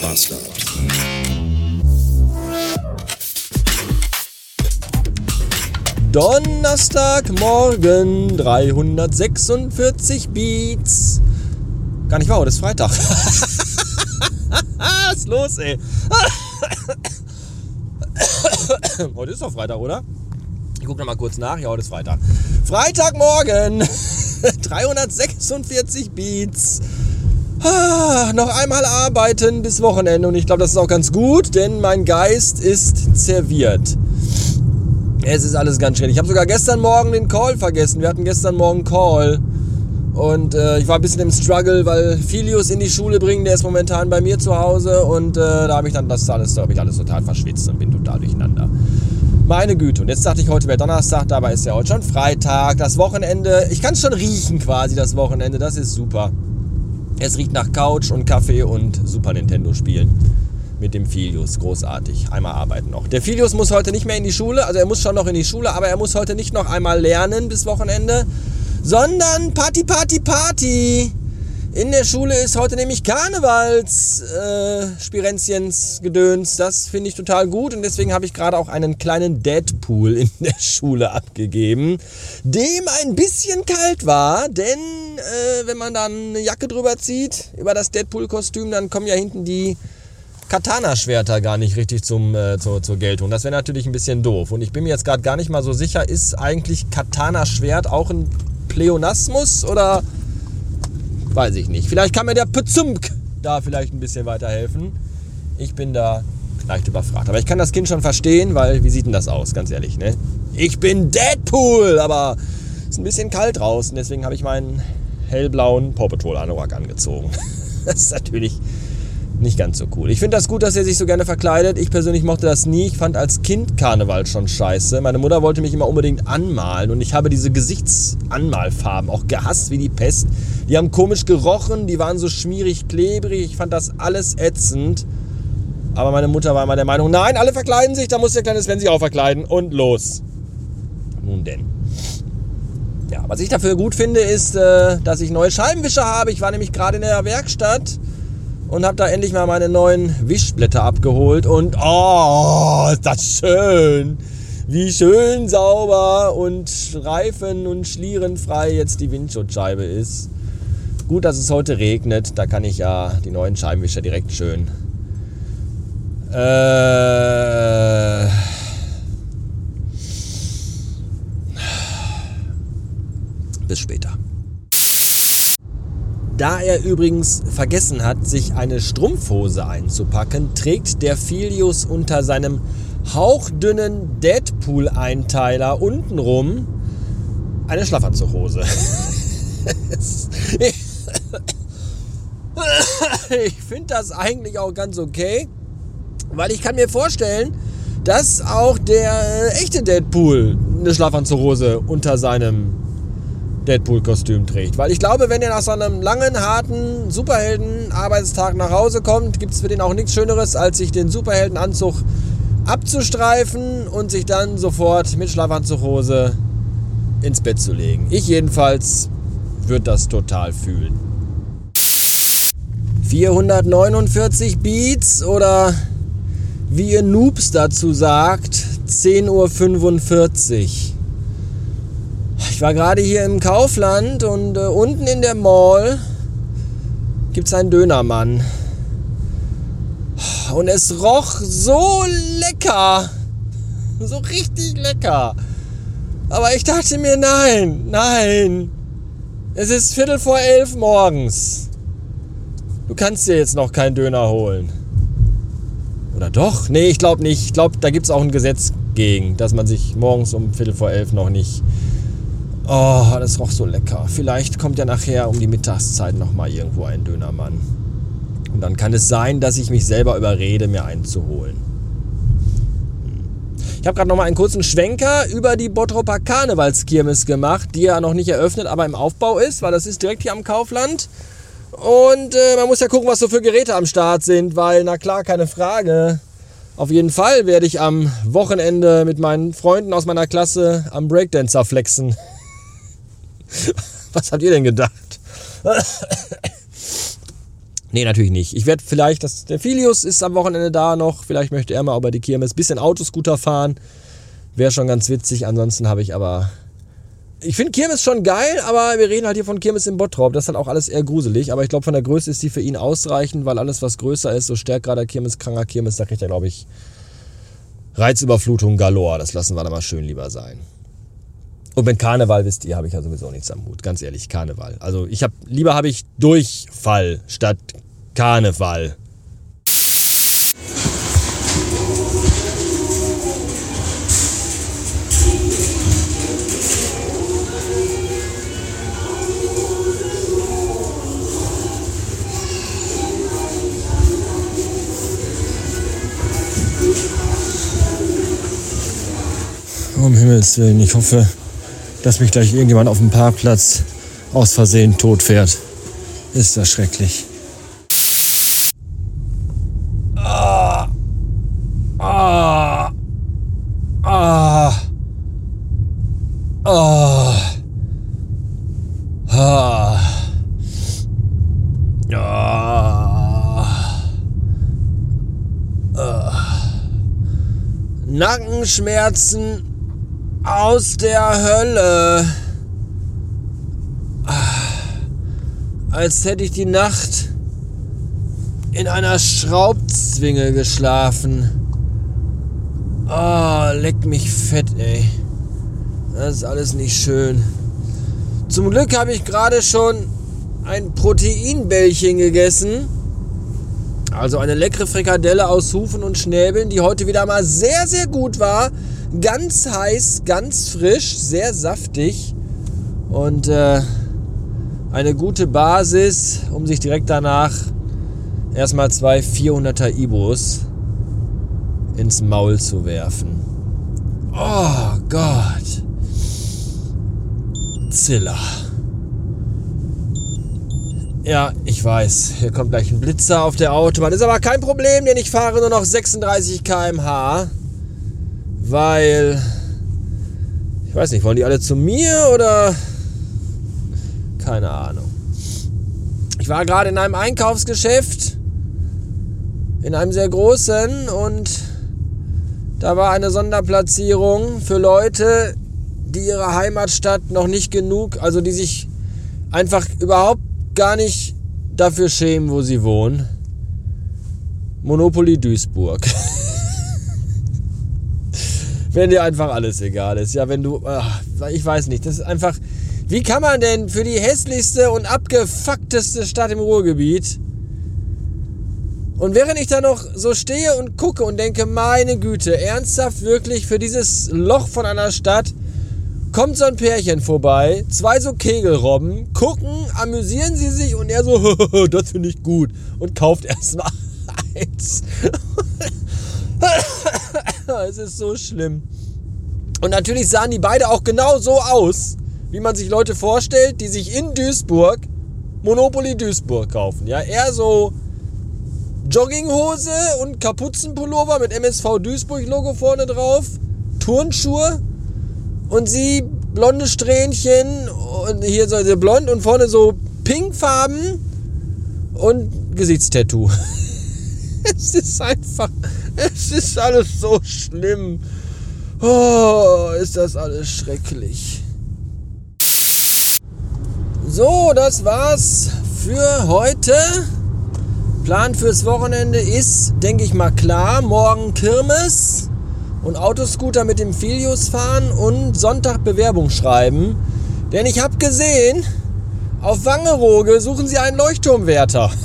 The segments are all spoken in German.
Bastard. Donnerstagmorgen, 346 Beats. Gar nicht wahr, heute ist Freitag. Was ist los, ey? heute ist doch Freitag, oder? Ich gucke nochmal kurz nach. Ja, heute ist Freitag. Freitagmorgen, 346 Beats. Ah, noch einmal arbeiten bis Wochenende und ich glaube, das ist auch ganz gut, denn mein Geist ist serviert. Es ist alles ganz schön. Ich habe sogar gestern Morgen den Call vergessen. Wir hatten gestern Morgen Call. Und äh, ich war ein bisschen im Struggle, weil Filius in die Schule bringen, der ist momentan bei mir zu Hause. Und äh, da habe ich dann das alles, da habe ich alles total verschwitzt und bin total durcheinander. Meine Güte. Und jetzt dachte ich, heute wäre Donnerstag, dabei ist ja heute schon Freitag. Das Wochenende, ich kann es schon riechen quasi, das Wochenende. Das ist super. Es riecht nach Couch und Kaffee und Super Nintendo spielen mit dem Filius. Großartig. Einmal arbeiten noch. Der Filius muss heute nicht mehr in die Schule, also er muss schon noch in die Schule, aber er muss heute nicht noch einmal lernen bis Wochenende, sondern Party, Party, Party. In der Schule ist heute nämlich Karnevals äh, Spirenziens Gedöns. Das finde ich total gut und deswegen habe ich gerade auch einen kleinen Deadpool in der Schule abgegeben, dem ein bisschen kalt war, denn äh, wenn man dann eine Jacke drüber zieht über das Deadpool-Kostüm, dann kommen ja hinten die Katana-Schwerter gar nicht richtig zum, äh, zur, zur Geltung. Das wäre natürlich ein bisschen doof. Und ich bin mir jetzt gerade gar nicht mal so sicher, ist eigentlich Katana-Schwert auch ein Pleonasmus oder weiß ich nicht. Vielleicht kann mir der Pezumk da vielleicht ein bisschen weiterhelfen. Ich bin da leicht überfragt. Aber ich kann das Kind schon verstehen, weil wie sieht denn das aus, ganz ehrlich, ne? Ich bin Deadpool, aber es ist ein bisschen kalt draußen, deswegen habe ich meinen hellblauen Paw Patrol Anorak angezogen. Das ist natürlich nicht ganz so cool. Ich finde das gut, dass er sich so gerne verkleidet. Ich persönlich mochte das nie. Ich fand als Kind Karneval schon scheiße. Meine Mutter wollte mich immer unbedingt anmalen und ich habe diese Gesichtsanmalfarben auch gehasst wie die Pest. Die haben komisch gerochen, die waren so schmierig, klebrig. Ich fand das alles ätzend. Aber meine Mutter war immer der Meinung, nein, alle verkleiden sich, da muss der kleine Sven sich auch verkleiden und los. Nun denn. Ja, was ich dafür gut finde, ist, äh, dass ich neue Scheibenwischer habe. Ich war nämlich gerade in der Werkstatt und habe da endlich mal meine neuen Wischblätter abgeholt und oh, ist das schön. Wie schön sauber und reifen- und schlierenfrei jetzt die Windschutzscheibe ist. Gut, dass es heute regnet, da kann ich ja die neuen Scheibenwischer direkt schön. Äh, bis später. Da er übrigens vergessen hat, sich eine Strumpfhose einzupacken, trägt der Filius unter seinem hauchdünnen Deadpool-Einteiler untenrum eine Schlafanzughose. ich finde das eigentlich auch ganz okay, weil ich kann mir vorstellen, dass auch der echte Deadpool eine Schlafanzughose unter seinem Deadpool-Kostüm trägt. Weil ich glaube, wenn er nach so einem langen, harten Superhelden-Arbeitstag nach Hause kommt, gibt es für den auch nichts Schöneres, als sich den Superheldenanzug abzustreifen und sich dann sofort mit Schlafanzughose ins Bett zu legen. Ich jedenfalls würde das total fühlen. 449 Beats oder wie ihr Noobs dazu sagt, 10.45 Uhr. Ich war gerade hier im Kaufland und äh, unten in der Mall gibt es einen Dönermann. Und es roch so lecker. So richtig lecker. Aber ich dachte mir, nein, nein. Es ist Viertel vor elf morgens. Du kannst dir jetzt noch keinen Döner holen. Oder doch? Nee, ich glaube nicht. Ich glaube, da gibt es auch ein Gesetz gegen, dass man sich morgens um Viertel vor elf noch nicht Oh, das roch so lecker. Vielleicht kommt ja nachher um die Mittagszeit nochmal irgendwo ein Dönermann. Und dann kann es sein, dass ich mich selber überrede, mir einen zu holen. Ich habe gerade nochmal einen kurzen Schwenker über die Bottroper Karnevalskirmes gemacht, die ja noch nicht eröffnet, aber im Aufbau ist, weil das ist direkt hier am Kaufland. Und äh, man muss ja gucken, was so für Geräte am Start sind, weil, na klar, keine Frage. Auf jeden Fall werde ich am Wochenende mit meinen Freunden aus meiner Klasse am Breakdancer flexen. Was habt ihr denn gedacht? Nee, natürlich nicht. Ich werde vielleicht, das, der Filius ist am Wochenende da noch. Vielleicht möchte er mal über die Kirmes. Bisschen Autoscooter fahren. Wäre schon ganz witzig. Ansonsten habe ich aber. Ich finde Kirmes schon geil, aber wir reden halt hier von Kirmes im Bottrop. Das ist halt auch alles eher gruselig. Aber ich glaube, von der Größe ist die für ihn ausreichend, weil alles, was größer ist, so stärkerer Kirmes, kranker Kirmes, da kriegt er, glaube ich, Reizüberflutung galore. Das lassen wir da mal schön lieber sein. Und mit Karneval, wisst ihr, habe ich ja sowieso nichts am Hut. Ganz ehrlich, Karneval. Also ich habe, lieber habe ich Durchfall statt Karneval. Um Himmels Willen, ich hoffe, dass mich gleich irgendjemand auf dem Parkplatz aus Versehen tot fährt. Ist das schrecklich. Ah. Ah. Ah. Ah. Ah. Ah. Nackenschmerzen aus der Hölle. Als hätte ich die Nacht in einer Schraubzwinge geschlafen. Oh, leck mich fett, ey. Das ist alles nicht schön. Zum Glück habe ich gerade schon ein Proteinbällchen gegessen. Also eine leckere Frikadelle aus Hufen und Schnäbeln, die heute wieder mal sehr, sehr gut war. Ganz heiß, ganz frisch, sehr saftig und äh, eine gute Basis, um sich direkt danach erstmal zwei 400er Ibos ins Maul zu werfen. Oh Gott. Zilla. Ja, ich weiß, hier kommt gleich ein Blitzer auf der Autobahn. Ist aber kein Problem, denn ich fahre nur noch 36 km/h. Weil. Ich weiß nicht, wollen die alle zu mir oder. Keine Ahnung. Ich war gerade in einem Einkaufsgeschäft. In einem sehr großen und da war eine Sonderplatzierung für Leute, die ihre Heimatstadt noch nicht genug, also die sich einfach überhaupt gar nicht dafür schämen, wo sie wohnen. Monopoly Duisburg. wenn dir einfach alles egal ist. Ja, wenn du, ach, ich weiß nicht, das ist einfach, wie kann man denn für die hässlichste und abgefuckteste Stadt im Ruhrgebiet und während ich da noch so stehe und gucke und denke, meine Güte, ernsthaft wirklich für dieses Loch von einer Stadt kommt so ein Pärchen vorbei, zwei so Kegelrobben, gucken, amüsieren sie sich und er so, das finde ich gut und kauft erstmal eins. es ist so schlimm. Und natürlich sahen die beide auch genau so aus, wie man sich Leute vorstellt, die sich in Duisburg Monopoly Duisburg kaufen. Ja, eher so Jogginghose und Kapuzenpullover mit MSV Duisburg Logo vorne drauf, Turnschuhe und sie blonde Strähnchen und hier so blond und vorne so pinkfarben und Gesichtstattoo. es ist einfach es ist alles so schlimm. Oh, ist das alles schrecklich. So, das war's für heute. Plan fürs Wochenende ist, denke ich mal, klar. Morgen Kirmes und Autoscooter mit dem Filius fahren und Sonntag Bewerbung schreiben. Denn ich habe gesehen, auf Wangerooge suchen sie einen Leuchtturmwärter.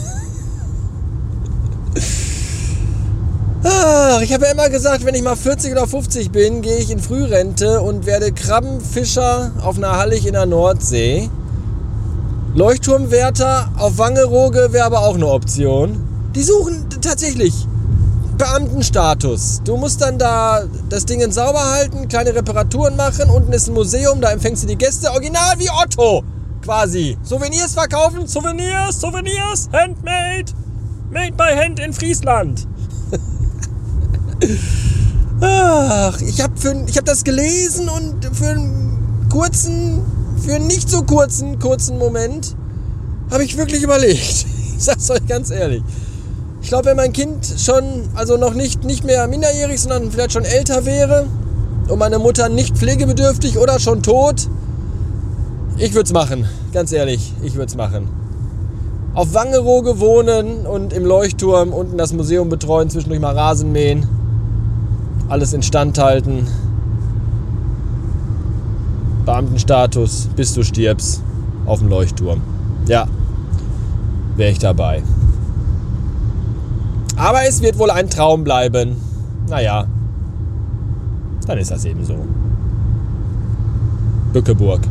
Ach, ich habe ja immer gesagt, wenn ich mal 40 oder 50 bin, gehe ich in Frührente und werde Krabbenfischer auf einer Hallig in der Nordsee. Leuchtturmwärter auf Wangerooge wäre aber auch eine Option. Die suchen tatsächlich Beamtenstatus. Du musst dann da das Ding sauber halten, kleine Reparaturen machen. Unten ist ein Museum, da empfängst du die Gäste. Original wie Otto, quasi. Souvenirs verkaufen. Souvenirs, Souvenirs, handmade. Made by hand in Friesland. Ach, ich habe hab das gelesen und für einen kurzen, für einen nicht so kurzen, kurzen Moment habe ich wirklich überlegt. sag's euch ganz ehrlich. Ich glaube, wenn mein Kind schon, also noch nicht, nicht mehr minderjährig, sondern vielleicht schon älter wäre und meine Mutter nicht pflegebedürftig oder schon tot, ich würde es machen. Ganz ehrlich, ich würde es machen. Auf Wangerooge wohnen und im Leuchtturm unten das Museum betreuen, zwischendurch mal Rasen mähen, alles instand halten. Beamtenstatus, bis du stirbst, auf dem Leuchtturm. Ja, wäre ich dabei. Aber es wird wohl ein Traum bleiben. Naja, dann ist das eben so. Bückeburg.